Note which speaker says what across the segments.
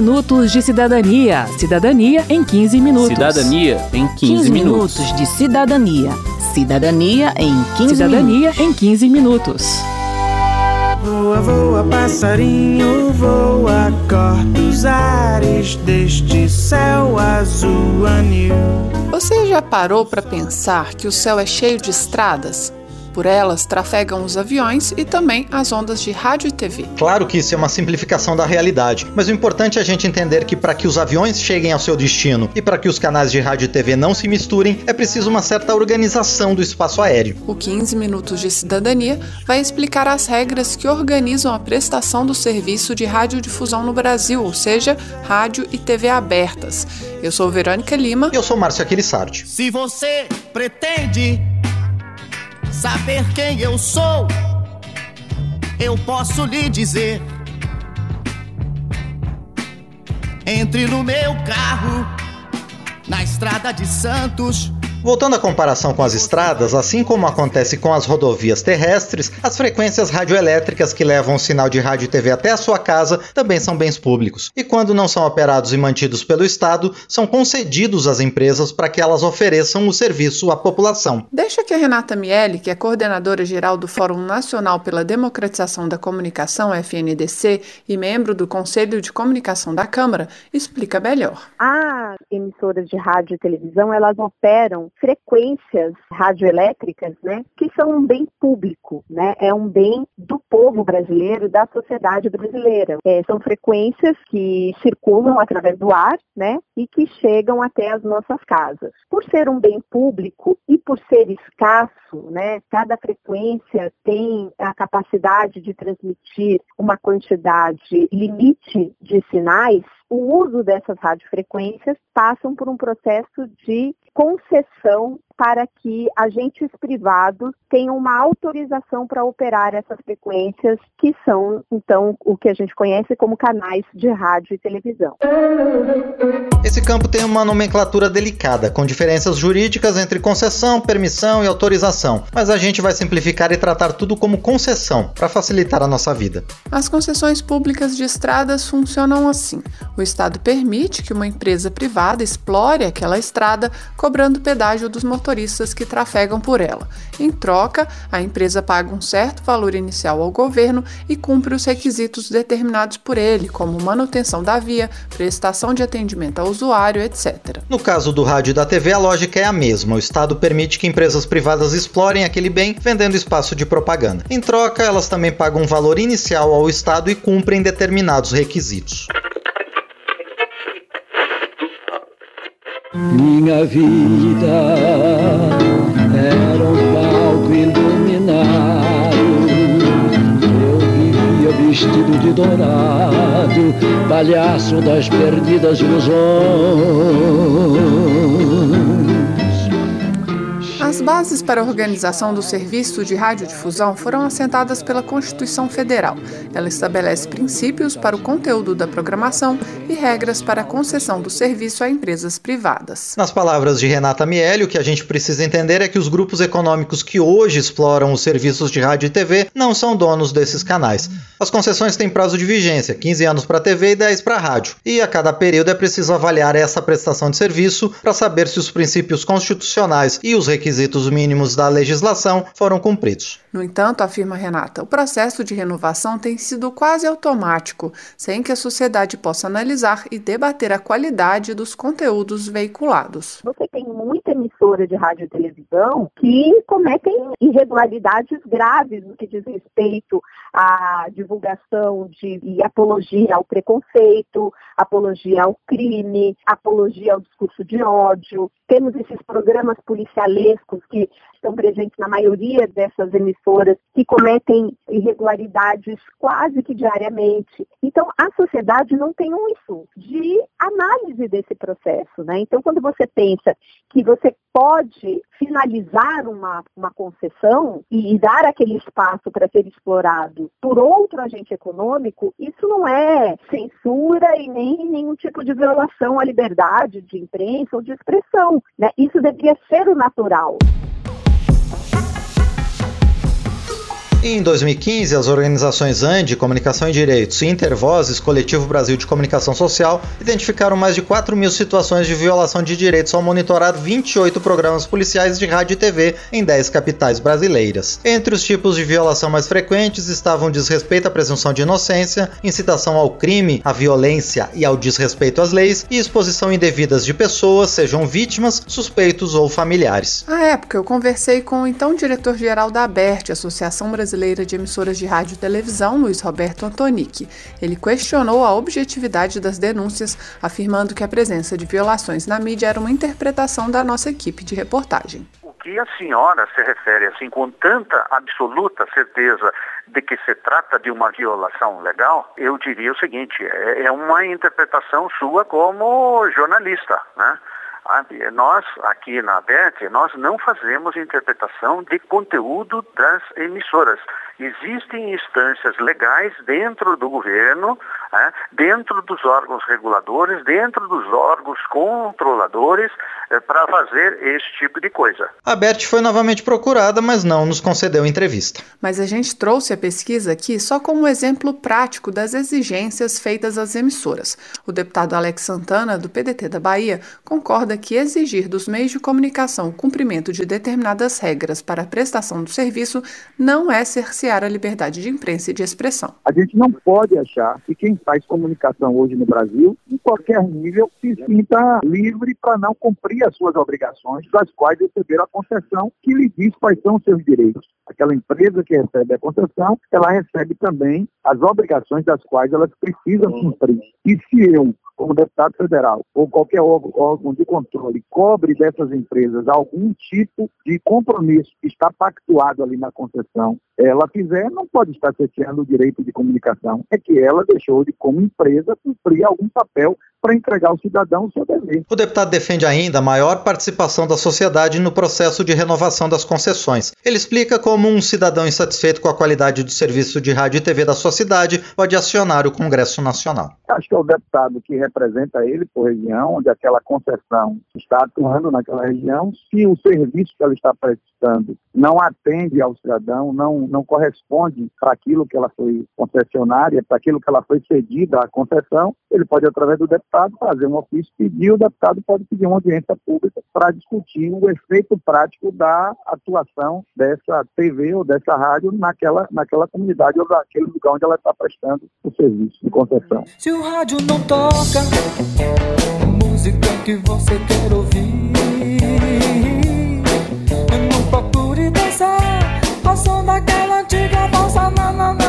Speaker 1: minutos de cidadania. Cidadania em 15 minutos.
Speaker 2: Cidadania em 15, 15 minutos.
Speaker 3: minutos de cidadania. Cidadania em 15
Speaker 1: Cidadania minutos. em 15 minutos.
Speaker 4: Voa, voa, passarinho, voa, corta os ares deste céu azul anil.
Speaker 5: Você já parou para pensar que o céu é cheio de estradas? Por elas trafegam os aviões e também as ondas de rádio e TV.
Speaker 6: Claro que isso é uma simplificação da realidade, mas o importante é a gente entender que para que os aviões cheguem ao seu destino e para que os canais de rádio e TV não se misturem, é preciso uma certa organização do espaço aéreo.
Speaker 5: O 15 Minutos de Cidadania vai explicar as regras que organizam a prestação do serviço de radiodifusão no Brasil, ou seja, rádio e TV abertas. Eu sou Verônica Lima.
Speaker 6: E eu sou Márcio Aquilissardi.
Speaker 7: Se você pretende saber quem eu sou, eu posso lhe dizer. Entre no meu carro, na estrada de Santos
Speaker 6: Voltando à comparação com as estradas, assim como acontece com as rodovias terrestres, as frequências radioelétricas que levam o sinal de rádio e TV até a sua casa também são bens públicos. E quando não são operados e mantidos pelo Estado, são concedidos às empresas para que elas ofereçam o serviço à população.
Speaker 5: Deixa que a Renata Miele, que é coordenadora geral do Fórum Nacional pela Democratização da Comunicação, FNDC, e membro do Conselho de Comunicação da Câmara, explica melhor.
Speaker 8: As emissoras de rádio e televisão, elas operam frequências radioelétricas, né, que são um bem público, né, é um bem do povo brasileiro, da sociedade brasileira. É, são frequências que circulam através do ar, né, e que chegam até as nossas casas. Por ser um bem público e por ser escasso, né, cada frequência tem a capacidade de transmitir uma quantidade limite de sinais, o uso dessas radiofrequências passam por um processo de concessão para que agentes privados tenham uma autorização para operar essas frequências, que são, então, o que a gente conhece como canais de rádio e televisão.
Speaker 6: Esse campo tem uma nomenclatura delicada, com diferenças jurídicas entre concessão, permissão e autorização, mas a gente vai simplificar e tratar tudo como concessão, para facilitar a nossa vida.
Speaker 5: As concessões públicas de estradas funcionam assim: o Estado permite que uma empresa privada explore aquela estrada, cobrando pedágio dos motoristas motoristas que trafegam por ela. Em troca, a empresa paga um certo valor inicial ao governo e cumpre os requisitos determinados por ele, como manutenção da via, prestação de atendimento ao usuário, etc.
Speaker 6: No caso do rádio e da TV, a lógica é a mesma. O Estado permite que empresas privadas explorem aquele bem, vendendo espaço de propaganda. Em troca, elas também pagam um valor inicial ao Estado e cumprem determinados requisitos.
Speaker 9: Minha vida era um palco iluminado. Eu vivia vestido de dourado, palhaço das perdidas ilusões.
Speaker 5: As bases para a organização do serviço de radiodifusão foram assentadas pela Constituição Federal. Ela estabelece princípios para o conteúdo da programação e regras para a concessão do serviço a empresas privadas.
Speaker 6: Nas palavras de Renata Miele, o que a gente precisa entender é que os grupos econômicos que hoje exploram os serviços de rádio e TV não são donos desses canais. As concessões têm prazo de vigência, 15 anos para TV e 10 para rádio. E a cada período é preciso avaliar essa prestação de serviço para saber se os princípios constitucionais e os requisitos requisitos mínimos da legislação foram cumpridos.
Speaker 5: No entanto, afirma Renata, o processo de renovação tem sido quase automático, sem que a sociedade possa analisar e debater a qualidade dos conteúdos veiculados.
Speaker 8: Você tem muita emissora de rádio e televisão que cometem irregularidades graves no que diz respeito à divulgação de e apologia ao preconceito, apologia ao crime, apologia ao discurso de ódio. Temos esses programas policialescos que estão presentes na maioria dessas emissoras que cometem irregularidades quase que diariamente. Então, a sociedade não tem um isso de análise desse processo. Né? Então, quando você pensa que você pode finalizar uma, uma concessão e, e dar aquele espaço para ser explorado por outro agente econômico, isso não é censura e nem nenhum tipo de violação à liberdade de imprensa ou de expressão. Né? Isso deveria ser o natural.
Speaker 6: Em 2015, as organizações ANDI, Comunicação e Direitos, e Intervozes, Coletivo Brasil de Comunicação Social, identificaram mais de 4 mil situações de violação de direitos ao monitorar 28 programas policiais de rádio e TV em 10 capitais brasileiras. Entre os tipos de violação mais frequentes estavam desrespeito à presunção de inocência, incitação ao crime, à violência e ao desrespeito às leis e exposição indevidas de pessoas, sejam vítimas, suspeitos ou familiares.
Speaker 5: À época, eu conversei com o então diretor-geral da ABERT, Associação Brasileira Brasileira de Emissoras de Rádio e Televisão, Luiz Roberto Antonic. Ele questionou a objetividade das denúncias, afirmando que a presença de violações na mídia era uma interpretação da nossa equipe de reportagem
Speaker 10: O que a senhora se refere assim com tanta absoluta certeza de que se trata de uma violação legal, eu diria o seguinte, é, é uma interpretação sua como jornalista, né? Nós, aqui na ABET, nós não fazemos interpretação de conteúdo das emissoras. Existem instâncias legais dentro do governo, é, dentro dos órgãos reguladores, dentro dos órgãos controladores, para fazer esse tipo de coisa.
Speaker 6: A Bert foi novamente procurada, mas não nos concedeu entrevista.
Speaker 5: Mas a gente trouxe a pesquisa aqui só como exemplo prático das exigências feitas às emissoras. O deputado Alex Santana, do PDT da Bahia, concorda que exigir dos meios de comunicação o cumprimento de determinadas regras para a prestação do serviço não é cercear a liberdade de imprensa e de expressão.
Speaker 11: A gente não pode achar que quem faz comunicação hoje no Brasil, em qualquer nível, se sinta livre para não cumprir as suas obrigações, das quais receberam a concessão que lhe diz quais são os seus direitos. Aquela empresa que recebe a concessão, ela recebe também as obrigações das quais elas precisam cumprir. E se eu como deputado federal ou qualquer órgão de controle cobre dessas empresas algum tipo de compromisso que está pactuado ali na concessão, ela fizer, não pode estar cesseando o direito de comunicação. É que ela deixou de, como empresa, cumprir algum papel para entregar ao cidadão o seu dever.
Speaker 6: O deputado defende ainda a maior participação da sociedade no processo de renovação das concessões. Ele explica como um cidadão insatisfeito com a qualidade do serviço de rádio e TV da sua cidade pode acionar o Congresso Nacional.
Speaker 11: Acho que é o deputado que representa ele por região, onde aquela concessão está atuando naquela região, se o serviço que ela está prestando não atende ao cidadão, não, não corresponde para aquilo que ela foi concessionária, para aquilo que ela foi cedida à concessão, ele pode, através do deputado, fazer um ofício, pedir, o deputado pode pedir uma audiência pública para discutir o efeito prático da atuação dessa TV ou dessa rádio naquela, naquela comunidade ou naquele lugar onde ela está prestando o serviço de concessão.
Speaker 12: Se o rádio não toca, música que você quer ouvir, não procure dançar ao som antiga não, não, não.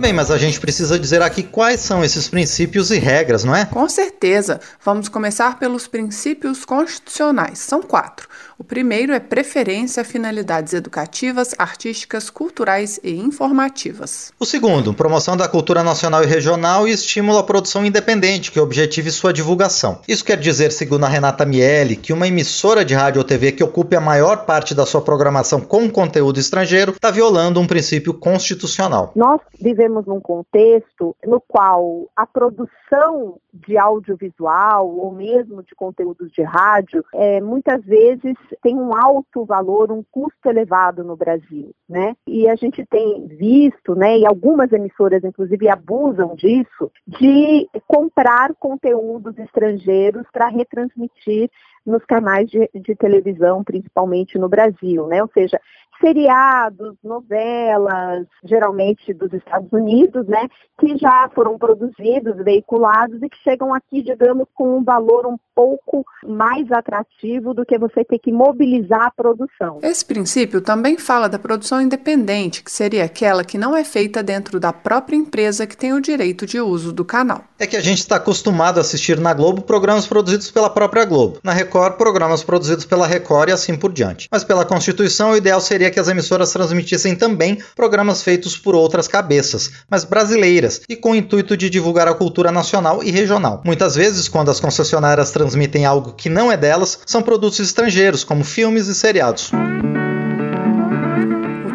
Speaker 6: Bem, mas a gente precisa dizer aqui quais são esses princípios e regras, não é?
Speaker 5: Com certeza. Vamos começar pelos princípios constitucionais. São quatro. O primeiro é preferência a finalidades educativas, artísticas, culturais e informativas.
Speaker 6: O segundo, promoção da cultura nacional e regional e estímulo à produção independente, que objetive sua divulgação. Isso quer dizer, segundo a Renata Miele, que uma emissora de rádio ou TV que ocupe a maior parte da sua programação com conteúdo estrangeiro está violando um princípio constitucional.
Speaker 8: Nós vivemos num contexto no qual a produção de audiovisual ou mesmo de conteúdos de rádio, é, muitas vezes tem um alto valor, um custo elevado no Brasil, né? E a gente tem visto, né, e algumas emissoras inclusive abusam disso, de comprar conteúdos estrangeiros para retransmitir nos canais de, de, televisão, principalmente no Brasil, né? Ou seja, seriados, novelas, geralmente dos Estados Unidos, né? Que já foram produzidos, veiculados e que chegam aqui, digamos, com um valor um pouco mais atrativo do que você ter que mobilizar a produção.
Speaker 5: Esse princípio também fala da produção independente, que seria aquela que não é feita dentro da própria empresa que tem o direito de uso do canal.
Speaker 6: É que a gente está acostumado a assistir na Globo programas produzidos pela própria Globo. Na Record, programas produzidos pela Record e assim por diante. Mas pela Constituição, o ideal seria que as emissoras transmitissem também programas feitos por outras cabeças, mas brasileiras, e com o intuito de divulgar a cultura nacional e regional. Muitas vezes, quando as concessionárias transmitem algo que não é delas, são produtos estrangeiros, como filmes e seriados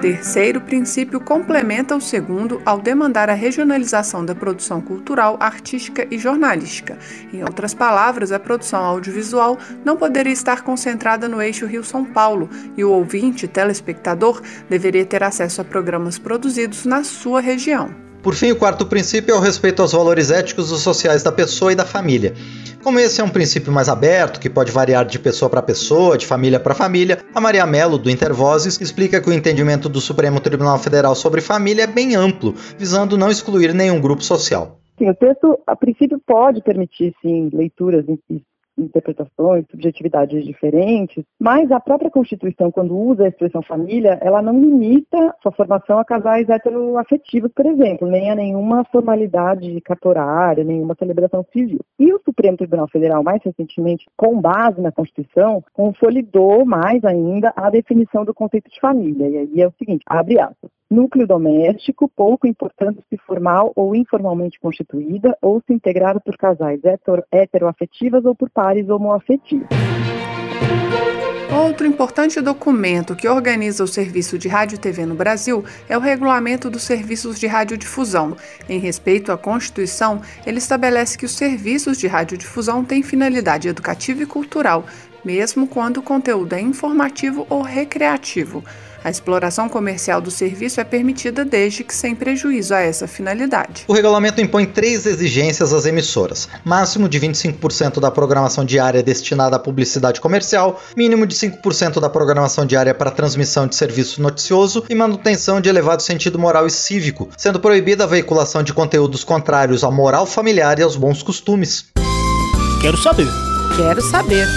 Speaker 5: terceiro princípio complementa o segundo ao demandar a regionalização da produção cultural, artística e jornalística. Em outras palavras, a produção audiovisual não poderia estar concentrada no eixo Rio-São Paulo e o ouvinte, telespectador, deveria ter acesso a programas produzidos na sua região.
Speaker 6: Por fim, o quarto princípio é o respeito aos valores éticos e sociais da pessoa e da família. Como esse é um princípio mais aberto, que pode variar de pessoa para pessoa, de família para família, a Maria Mello, do Intervozes, explica que o entendimento do Supremo Tribunal Federal sobre família é bem amplo, visando não excluir nenhum grupo social.
Speaker 13: Sim, o texto, a princípio, pode permitir, sim, leituras interpretações, subjetividades diferentes, mas a própria Constituição, quando usa a expressão família, ela não limita sua formação a casais heteroafetivos, por exemplo, nem a nenhuma formalidade cartorária, nenhuma celebração civil. E o Supremo Tribunal Federal, mais recentemente, com base na Constituição, consolidou mais ainda a definição do conceito de família. E aí é o seguinte, abre aspas, núcleo doméstico, pouco importando se formal ou informalmente constituída, ou se integrada por casais heteroafetivas ou por pares homoafetivos.
Speaker 5: Outro importante documento que organiza o serviço de rádio e TV no Brasil é o Regulamento dos Serviços de Radiodifusão. Em respeito à Constituição, ele estabelece que os serviços de radiodifusão têm finalidade educativa e cultural, mesmo quando o conteúdo é informativo ou recreativo. A exploração comercial do serviço é permitida desde que sem prejuízo a essa finalidade.
Speaker 6: O regulamento impõe três exigências às emissoras: máximo de 25% da programação diária destinada à publicidade comercial, mínimo de 5% da programação diária para transmissão de serviço noticioso e manutenção de elevado sentido moral e cívico, sendo proibida a veiculação de conteúdos contrários à moral familiar e aos bons costumes.
Speaker 14: Quero saber.
Speaker 3: Quero saber.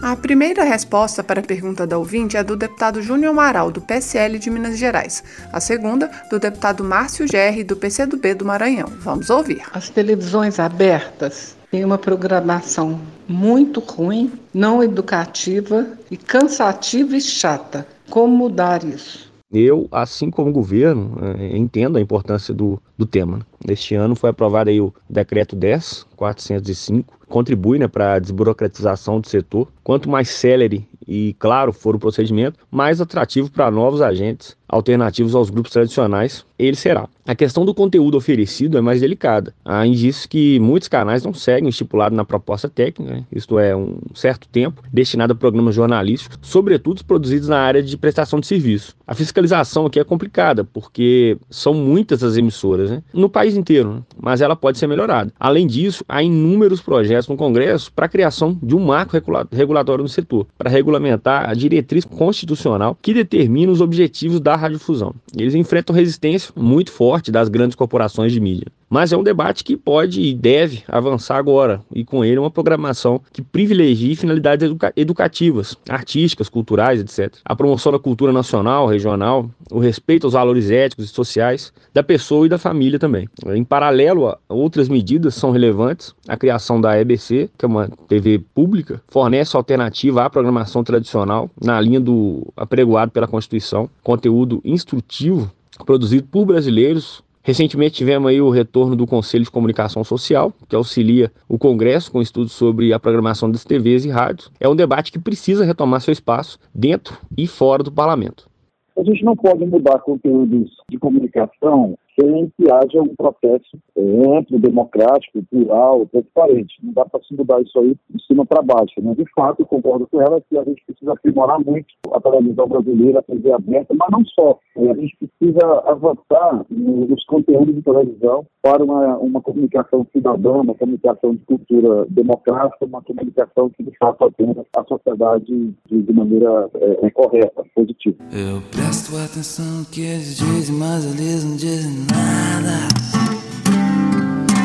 Speaker 5: A primeira resposta para a pergunta da ouvinte é do deputado Júnior Amaral, do PSL de Minas Gerais. A segunda, do deputado Márcio Gerri, do PCdoB do Maranhão. Vamos ouvir.
Speaker 15: As televisões abertas têm uma programação muito ruim, não educativa e cansativa e chata. Como mudar isso?
Speaker 16: Eu, assim como o governo, eh, entendo a importância do, do tema. Neste ano foi aprovado aí o decreto 10, 405, contribui né, para a desburocratização do setor. Quanto mais célere e claro for o procedimento, mais atrativo para novos agentes alternativos aos grupos tradicionais ele será. A questão do conteúdo oferecido é mais delicada. Há indícios que muitos canais não seguem o estipulado na proposta técnica, né? isto é, um certo tempo destinado a programas jornalísticos, sobretudo produzidos na área de prestação de serviço. A fiscalização aqui é complicada, porque são muitas as emissoras, né? no país inteiro, né? mas ela pode ser melhorada. Além disso, há inúmeros projetos no Congresso para a criação de um marco regulatório no setor, para regulamentar a diretriz constitucional que determina os objetivos da radiodifusão. Eles enfrentam resistência muito forte das grandes corporações de mídia. Mas é um debate que pode e deve avançar agora, e com ele uma programação que privilegie finalidades educa educativas, artísticas, culturais, etc. A promoção da cultura nacional, regional, o respeito aos valores éticos e sociais da pessoa e da família também. Em paralelo, outras medidas são relevantes. A criação da EBC, que é uma TV pública, fornece alternativa à programação tradicional, na linha do apregoado pela Constituição, conteúdo instrutivo produzido por brasileiros Recentemente tivemos aí o retorno do Conselho de Comunicação Social, que auxilia o Congresso com estudos sobre a programação das TVs e rádios. É um debate que precisa retomar seu espaço dentro e fora do parlamento.
Speaker 11: A gente não pode mudar conteúdos de comunicação sem que haja um processo é, amplo, democrático, plural, transparente. Não dá para se mudar isso aí de cima para baixo. Né? De fato, eu concordo com ela que a gente precisa aprimorar muito a televisão brasileira, a TV aberta, mas não só. É, a gente precisa avançar nos conteúdos de televisão para uma, uma comunicação cidadã, uma comunicação de cultura democrática, uma comunicação que de fato atenda a sociedade de, de maneira é, é correta, positiva.
Speaker 17: Eu presto atenção que eles dizem, mas eles não dizem nada.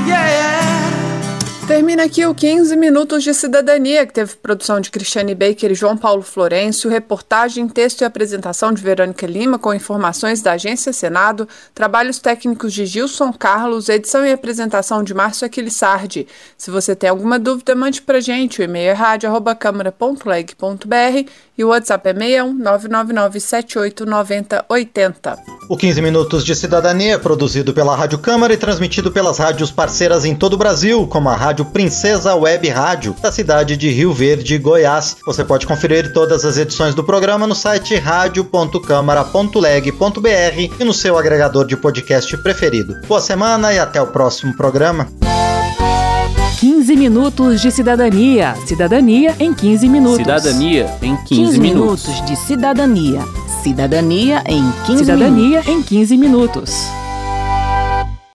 Speaker 5: Yeah, yeah. Termina aqui o 15 Minutos de Cidadania, que teve produção de Cristiane Baker e João Paulo Florencio, reportagem, texto e apresentação de Verônica Lima, com informações da Agência Senado, trabalhos técnicos de Gilson Carlos, edição e apresentação de Márcio Aquilissardi. Se você tem alguma dúvida, mande pra gente. O e-mail é rádio.câmara.leg.br e o WhatsApp é 61 999
Speaker 6: O 15 Minutos de Cidadania é produzido pela Rádio Câmara e transmitido pelas rádios parceiras em todo o Brasil, como a Rádio Rádio Princesa Web Rádio, da cidade de Rio Verde, Goiás. Você pode conferir todas as edições do programa no site radio.câmara.leg.br e no seu agregador de podcast preferido. Boa semana e até o próximo programa.
Speaker 1: 15 minutos de cidadania. Cidadania em 15 minutos.
Speaker 2: Cidadania em 15,
Speaker 3: 15
Speaker 2: minutos.
Speaker 3: minutos de cidadania. Cidadania em 15
Speaker 1: Cidadania
Speaker 3: minutos.
Speaker 1: em 15 minutos.